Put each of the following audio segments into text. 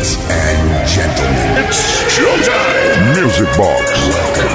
And gentlemen. Music Box.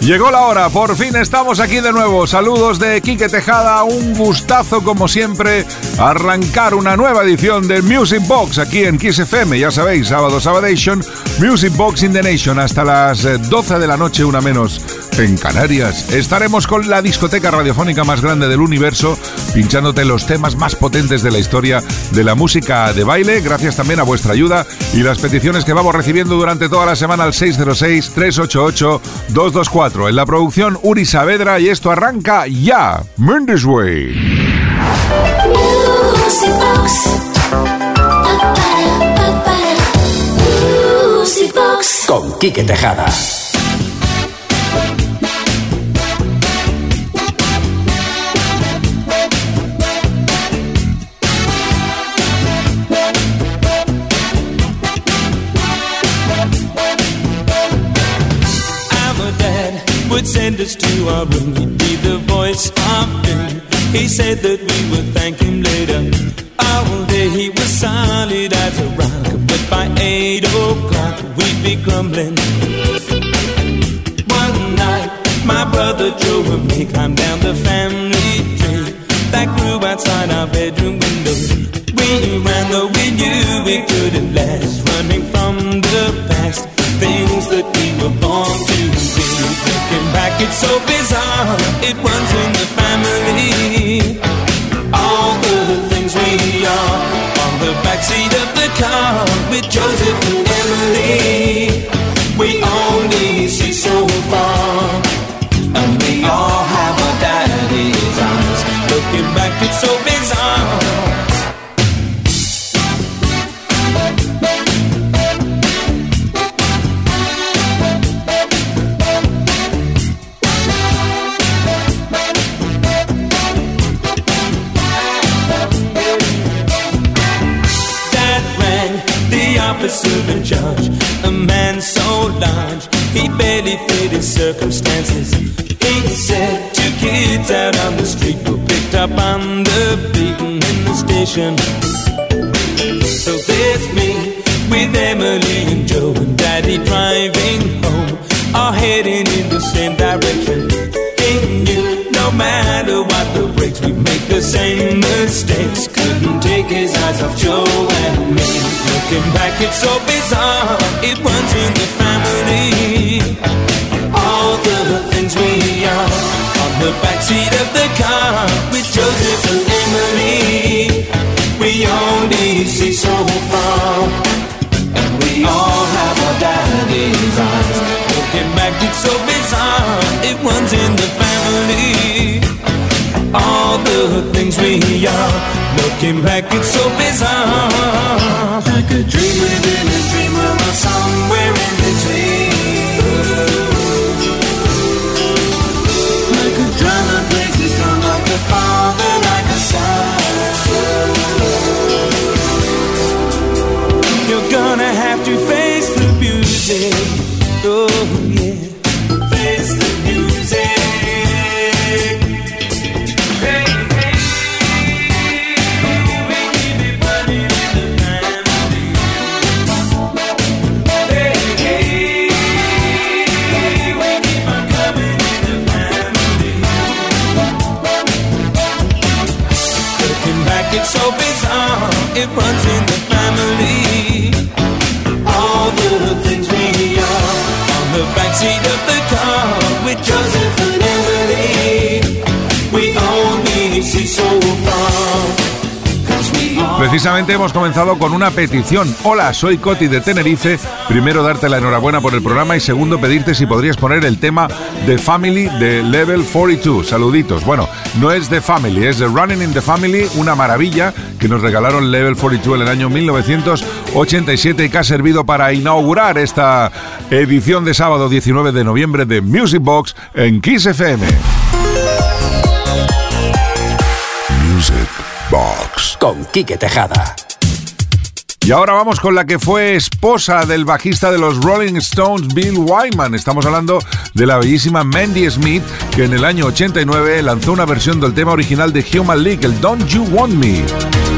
Llegó la hora, por fin estamos aquí de nuevo. Saludos de Quique Tejada, un gustazo como siempre arrancar una nueva edición de Music Box aquí en Kiss FM, ya sabéis, sábado Sabadation, Music Box in the Nation hasta las 12 eh, de la noche, una menos en Canarias. Estaremos con la discoteca radiofónica más grande del universo, pinchándote los temas más potentes de la historia de la música de baile, gracias también a vuestra ayuda y las peticiones que vamos recibiendo durante toda la semana al 606-388-224. En la producción Uri Saavedra y esto arranca ya. Mendes Way. Con Quique Tejada. would send us to our room. He'd be the voice of. He said that we would thank him later. Oh, All day he was solid as a rock, but by eight o'clock we'd be grumbling. One night, my brother Joe and me climbed down the family tree that grew outside our bedroom window. We ran though we knew we couldn't last, running from the past, things that we were born to be. Looking back, it's so bizarre. It runs in the family. Are Looking back, it's so bizarre. Like a dream Precisamente hemos comenzado con una petición. Hola, soy Coti de Tenerife. Primero, darte la enhorabuena por el programa y segundo, pedirte si podrías poner el tema The Family de Level 42. Saluditos. Bueno, no es The Family, es The Running in the Family, una maravilla que nos regalaron Level 42 en el año 1987 y que ha servido para inaugurar esta edición de sábado 19 de noviembre de Music Box en Kiss FM. Music Box con Quique Tejada. Y ahora vamos con la que fue esposa del bajista de los Rolling Stones, Bill Wyman. Estamos hablando de la bellísima Mandy Smith, que en el año 89 lanzó una versión del tema original de Human League, el Don't You Want Me.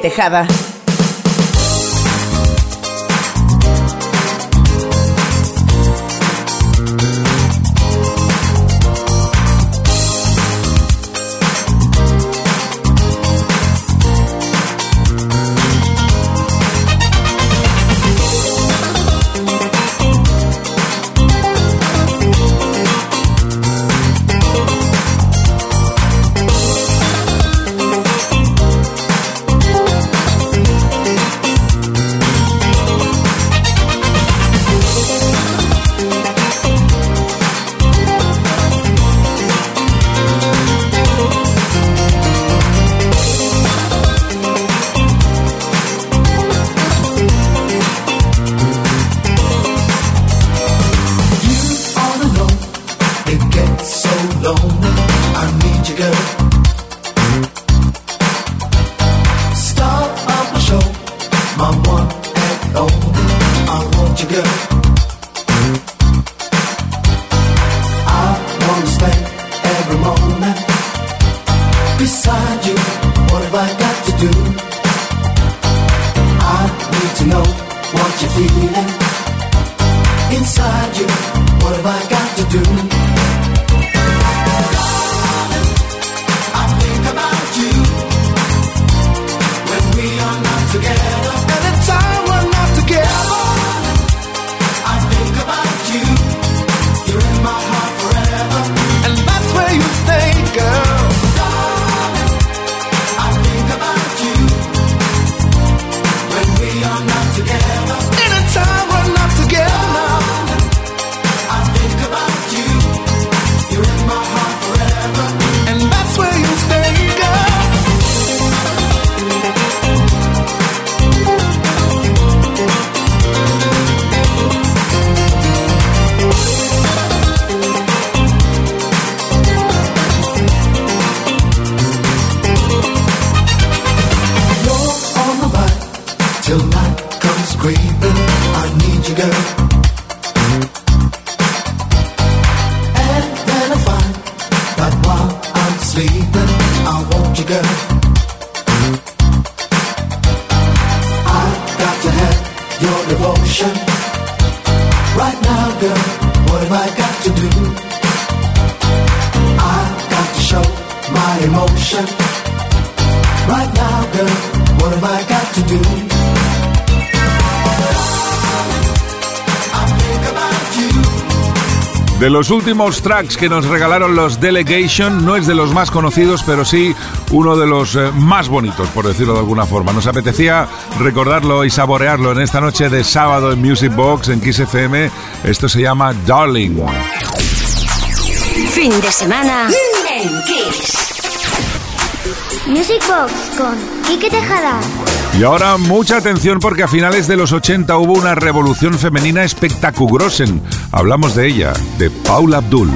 Tejada. Los últimos tracks que nos regalaron los Delegation, no es de los más conocidos, pero sí uno de los eh, más bonitos, por decirlo de alguna forma. Nos apetecía recordarlo y saborearlo en esta noche de sábado en Music Box, en Kiss FM. Esto se llama Darling. Fin de semana en Kiss. Music Box con Quique Tejada. Y ahora mucha atención porque a finales de los 80 hubo una revolución femenina espectacugrosen. Hablamos de ella, de Paula Abdul.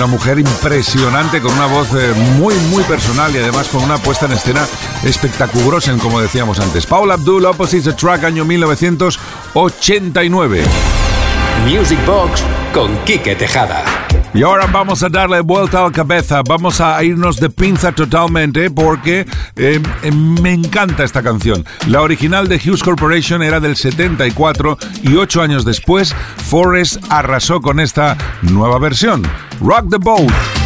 Una mujer impresionante con una voz eh, muy, muy personal y además con una puesta en escena espectaculosa, como decíamos antes. Paula Abdul, Opposite Track, año 1989. Music Box con Quique Tejada. Y ahora vamos a darle vuelta a la cabeza, vamos a irnos de pinza totalmente porque eh, eh, me encanta esta canción. La original de Hughes Corporation era del 74 y ocho años después Forrest arrasó con esta nueva versión. Rock the Boat.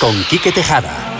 Con Quique Tejada.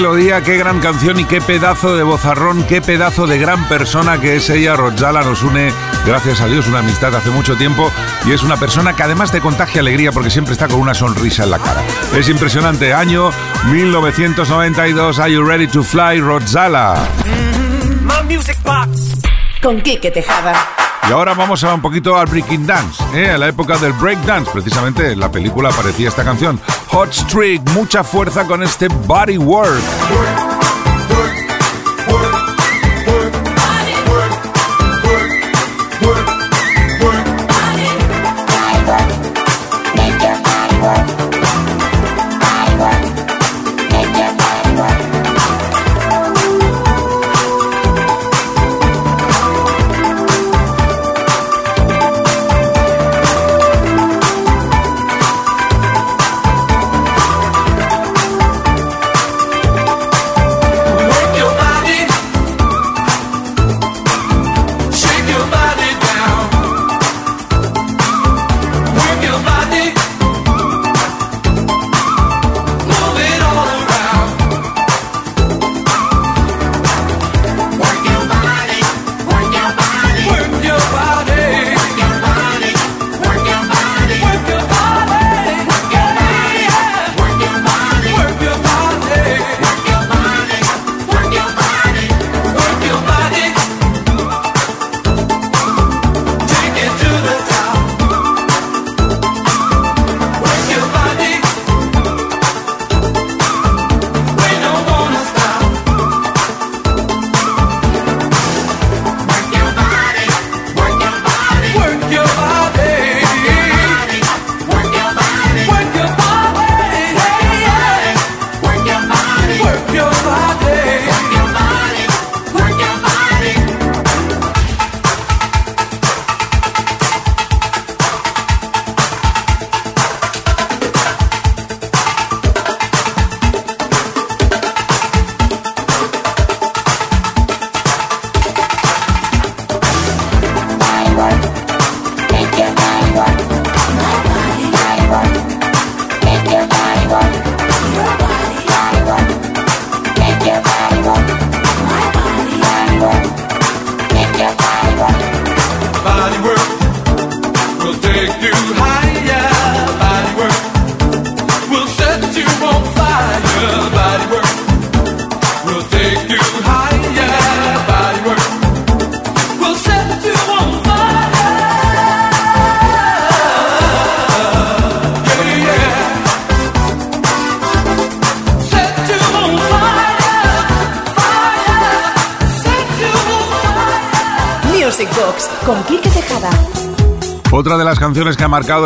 Melodía, qué gran canción y qué pedazo de bozarrón, qué pedazo de gran persona que es ella. Rodzala nos une, gracias a Dios, una amistad hace mucho tiempo y es una persona que además te contagia alegría porque siempre está con una sonrisa en la cara. Es impresionante. Año 1992. Are you ready to fly, music box. Con Quique Tejada. Y ahora vamos a un poquito al breaking dance, ¿eh? a la época del break dance. Precisamente en la película aparecía esta canción. Hot Streak, mucha fuerza con este body work.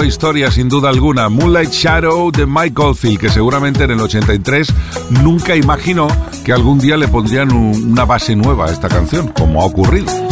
Historia sin duda alguna, Moonlight Shadow de Michael Field, que seguramente en el 83 nunca imaginó que algún día le pondrían una base nueva a esta canción, como ha ocurrido.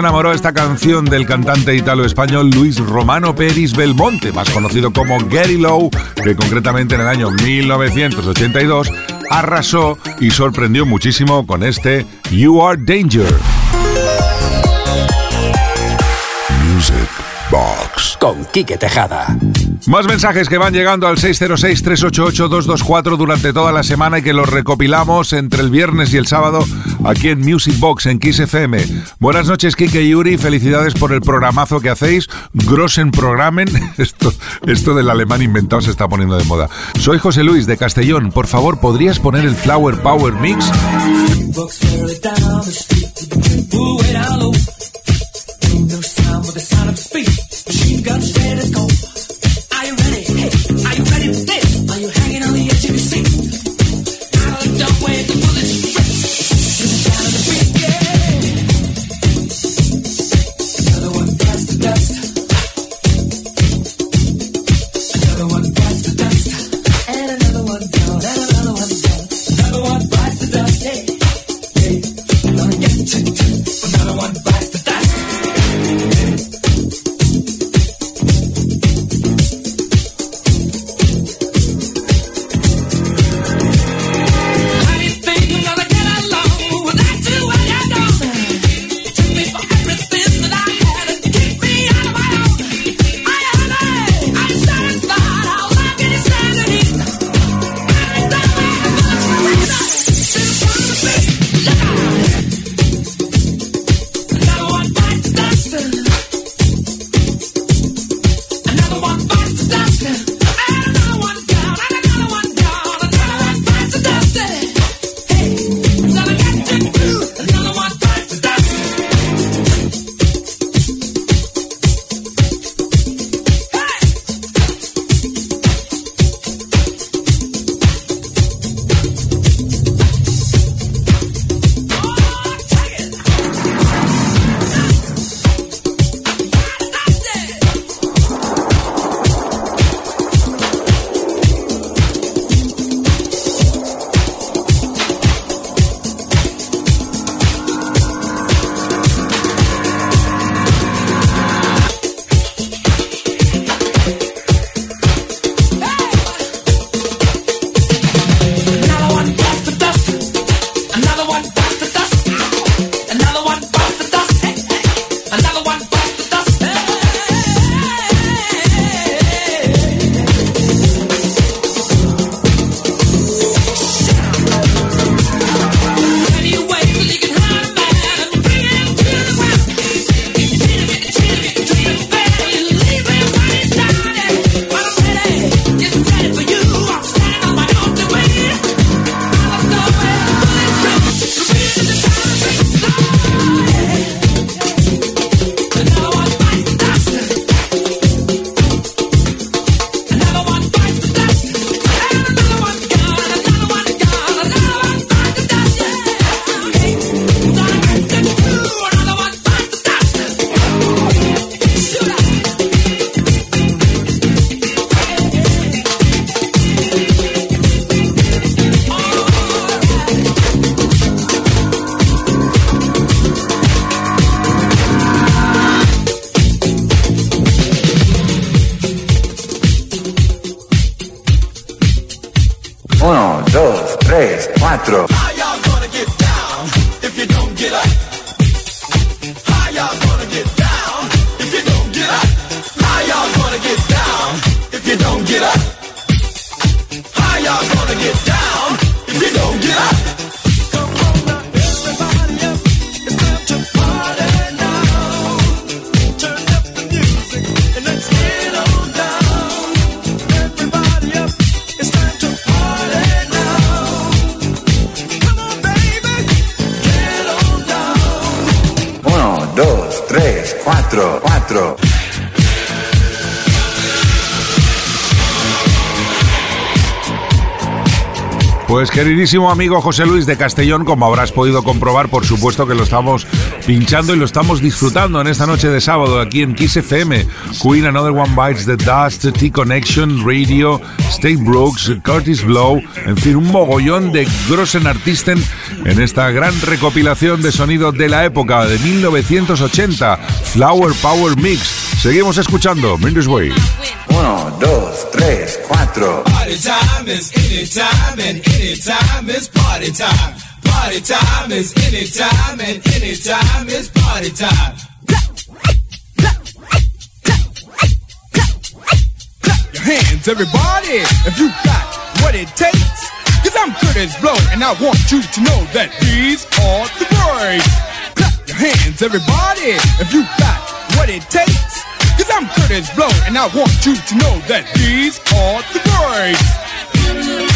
Nos enamoró esta canción del cantante italo-español Luis Romano Peris Belmonte, más conocido como Gary Lowe, que concretamente en el año 1982 arrasó y sorprendió muchísimo con este You Are Danger. Music Box. Con Quique Tejada. Más mensajes que van llegando al 606-388-224 durante toda la semana y que los recopilamos entre el viernes y el sábado aquí en Music Box en Kiss FM. Buenas noches, Kike y Yuri. Felicidades por el programazo que hacéis. Grossen Programen. Esto, esto del alemán inventado se está poniendo de moda. Soy José Luis de Castellón. Por favor, ¿podrías poner el Flower Power Mix? Queridísimo amigo José Luis de Castellón, como habrás podido comprobar, por supuesto que lo estamos pinchando y lo estamos disfrutando en esta noche de sábado aquí en Kiss FM. Queen, Another One Bites the Dust, T-Connection, Radio, State Brooks, Curtis Blow, en fin, un mogollón de grossen artisten en esta gran recopilación de sonido de la época de 1980, Flower Power Mix. Seguimos escuchando Mindy's Way. Uno, dos, tres, cuatro. Party time is anytime and anytime is party time. Party time is anytime and anytime is party time. Your hands, everybody, if you got what it takes. Cause I'm Curtis Blow, and I want you to know that these are the breaks. Clap your hands, everybody, if you got what it takes. Cause I'm Curtis Blow, and I want you to know that these are the Papa,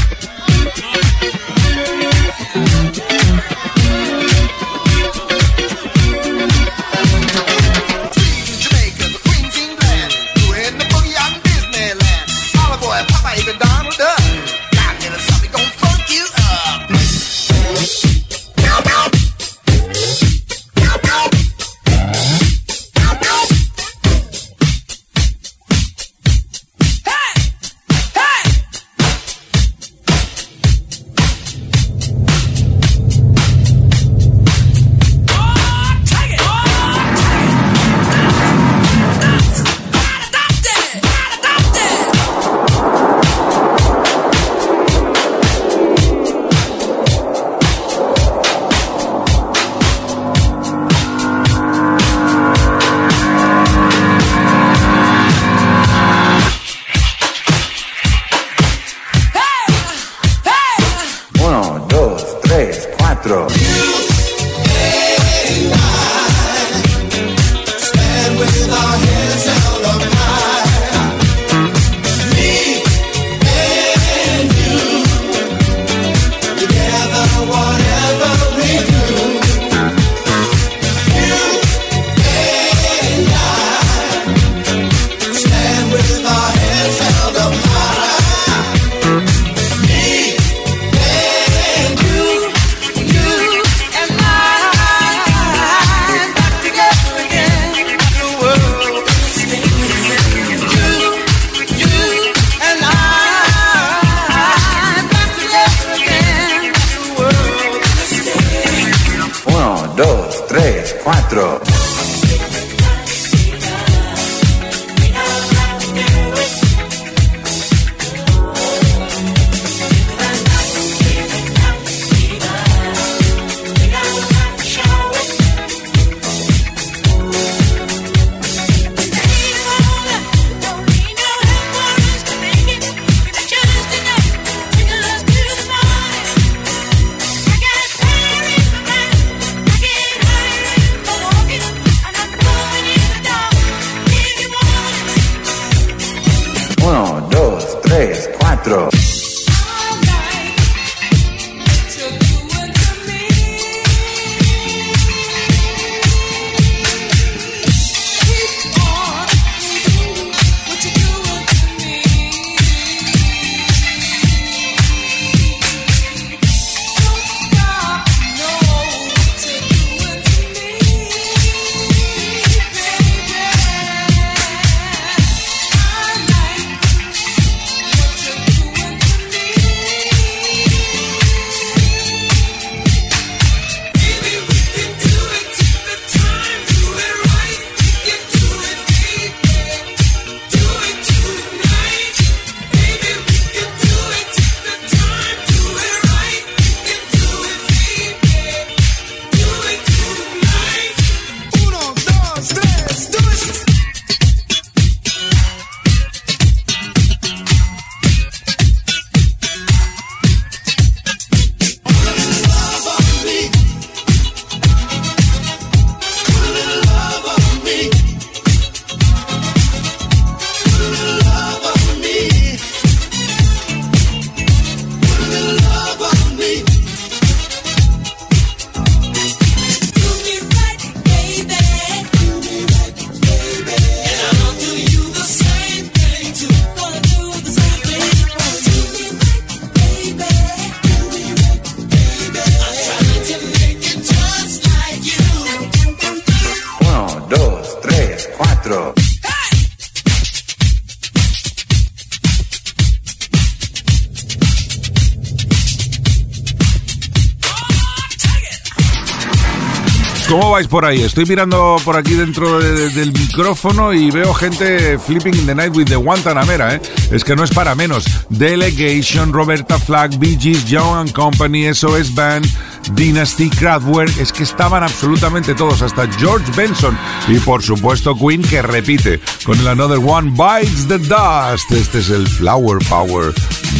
vais por ahí? Estoy mirando por aquí dentro de- del micrófono y veo gente flipping in the night with the Guantanamera, ¿eh? Es que no es para menos. Delegation, Roberta Flack, Bee Gees, Young and Company, SOS Band, Dynasty, Kraftwerk, es que estaban absolutamente todos, hasta George Benson y por supuesto Queen que repite con el Another One Bites the Dust. Este es el Flower Power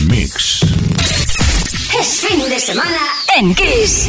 Mix. Es fin de semana en Kiss.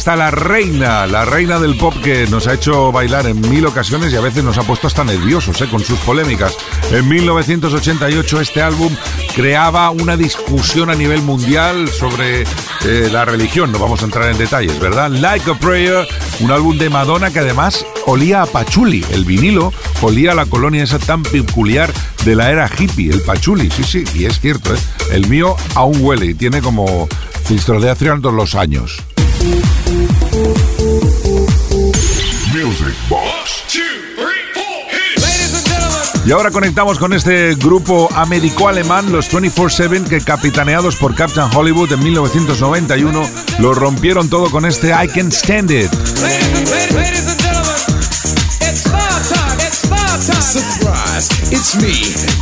está la reina, la reina del pop que nos ha hecho bailar en mil ocasiones y a veces nos ha puesto hasta nerviosos ¿eh? con sus polémicas. En 1988 este álbum creaba una discusión a nivel mundial sobre eh, la religión, no vamos a entrar en detalles, ¿verdad? Like a Prayer, un álbum de Madonna que además olía a pachuli, el vinilo olía a la colonia esa tan peculiar de la era hippie, el pachuli, sí, sí, y es cierto, ¿eh? el mío aún huele y tiene como cistodeación todos los años. Y ahora conectamos con este grupo américo-alemán, los 24-7, que capitaneados por Captain Hollywood en 1991, lo rompieron todo con este I Can Stand It. It's me.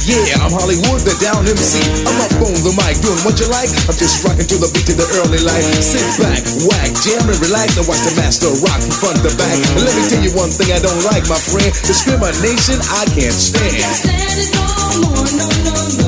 Yeah, I'm Hollywood, the down MC. I'm up on the mic, doing what you like. I'm just rocking to the beat to the early light. Sit back, whack, jam and relax and watch the master rock from front to back. And let me tell you one thing I don't like, my friend. Discrimination, I can't stand. Can't stand it no more, no, no, no.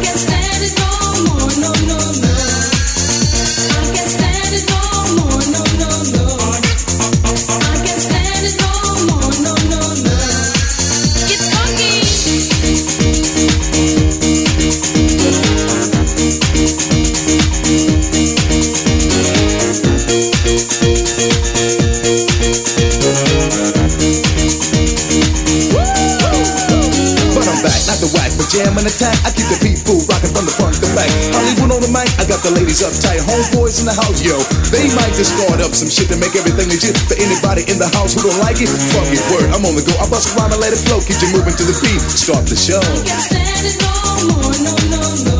And attack. I keep the people rocking from the front to back. Hollywood on the mic, I got the ladies uptight. Homeboys in the house, yo. They might just start up some shit to make everything legit. For anybody in the house who don't like it, fuck it, word. I'm on the go. I bust a rhyme and let it flow. Keep you moving to the beat. Start the show. Can't stand it no more, no, no, no.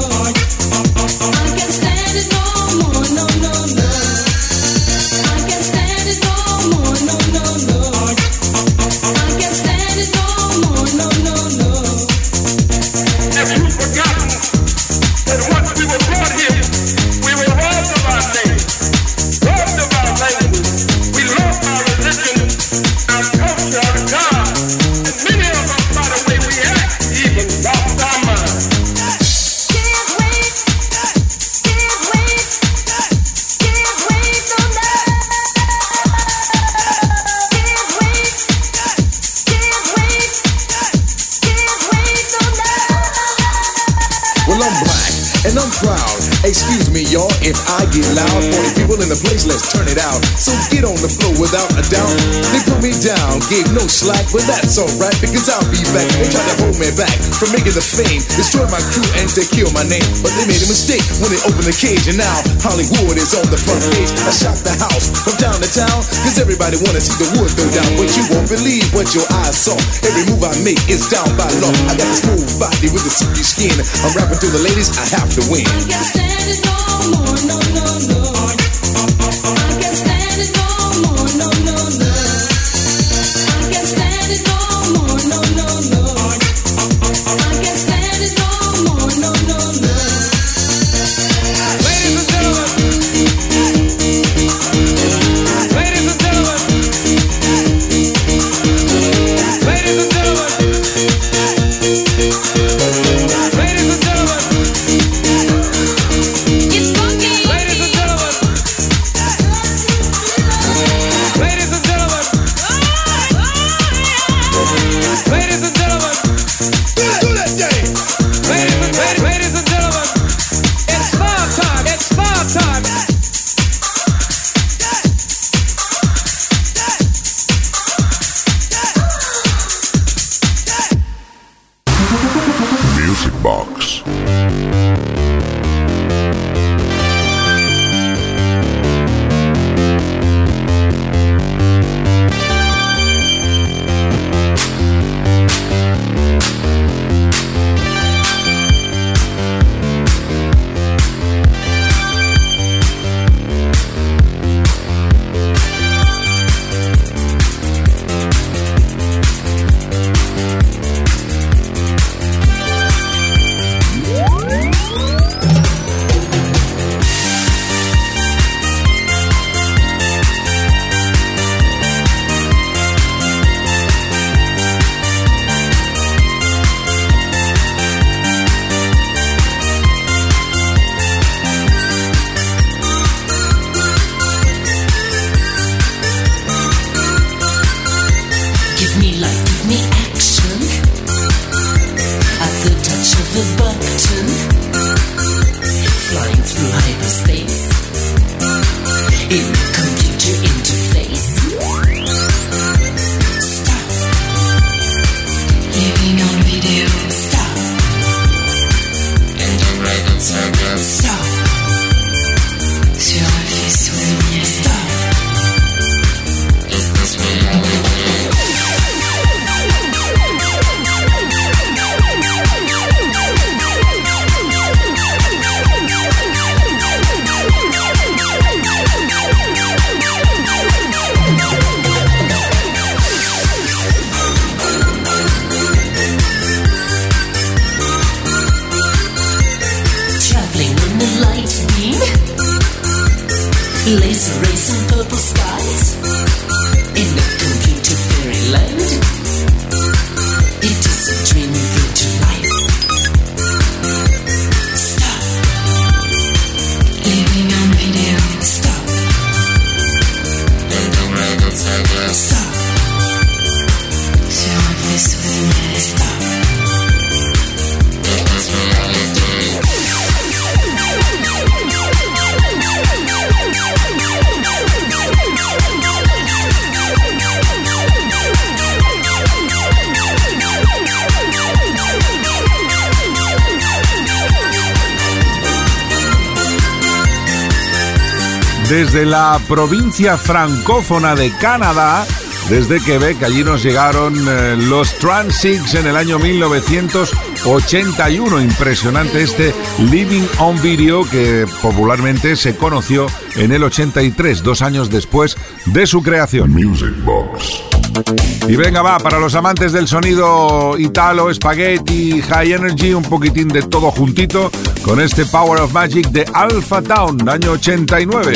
Gave no slack, but that's alright because I'll be back. They tried to hold me back from making the fame, destroy my crew and they kill my name. But they made a mistake when they opened the cage, and now Hollywood is on the front page. I shot the house from town to town because everybody wanna see the wood throw down. But you won't believe what your eyes saw. Every move I make is down by law. I got this smooth body with a silky skin. I'm rapping to the ladies, I have to win. I can't stand it no more, no, no, no. desde la provincia francófona de Canadá, desde Quebec. Allí nos llegaron eh, los Transix en el año 1981. Impresionante este Living on Video que popularmente se conoció en el 83, dos años después de su creación. Music Box. Y venga va, para los amantes del sonido italo, spaghetti, high energy, un poquitín de todo juntito, con este Power of Magic de Alpha Town, año 89.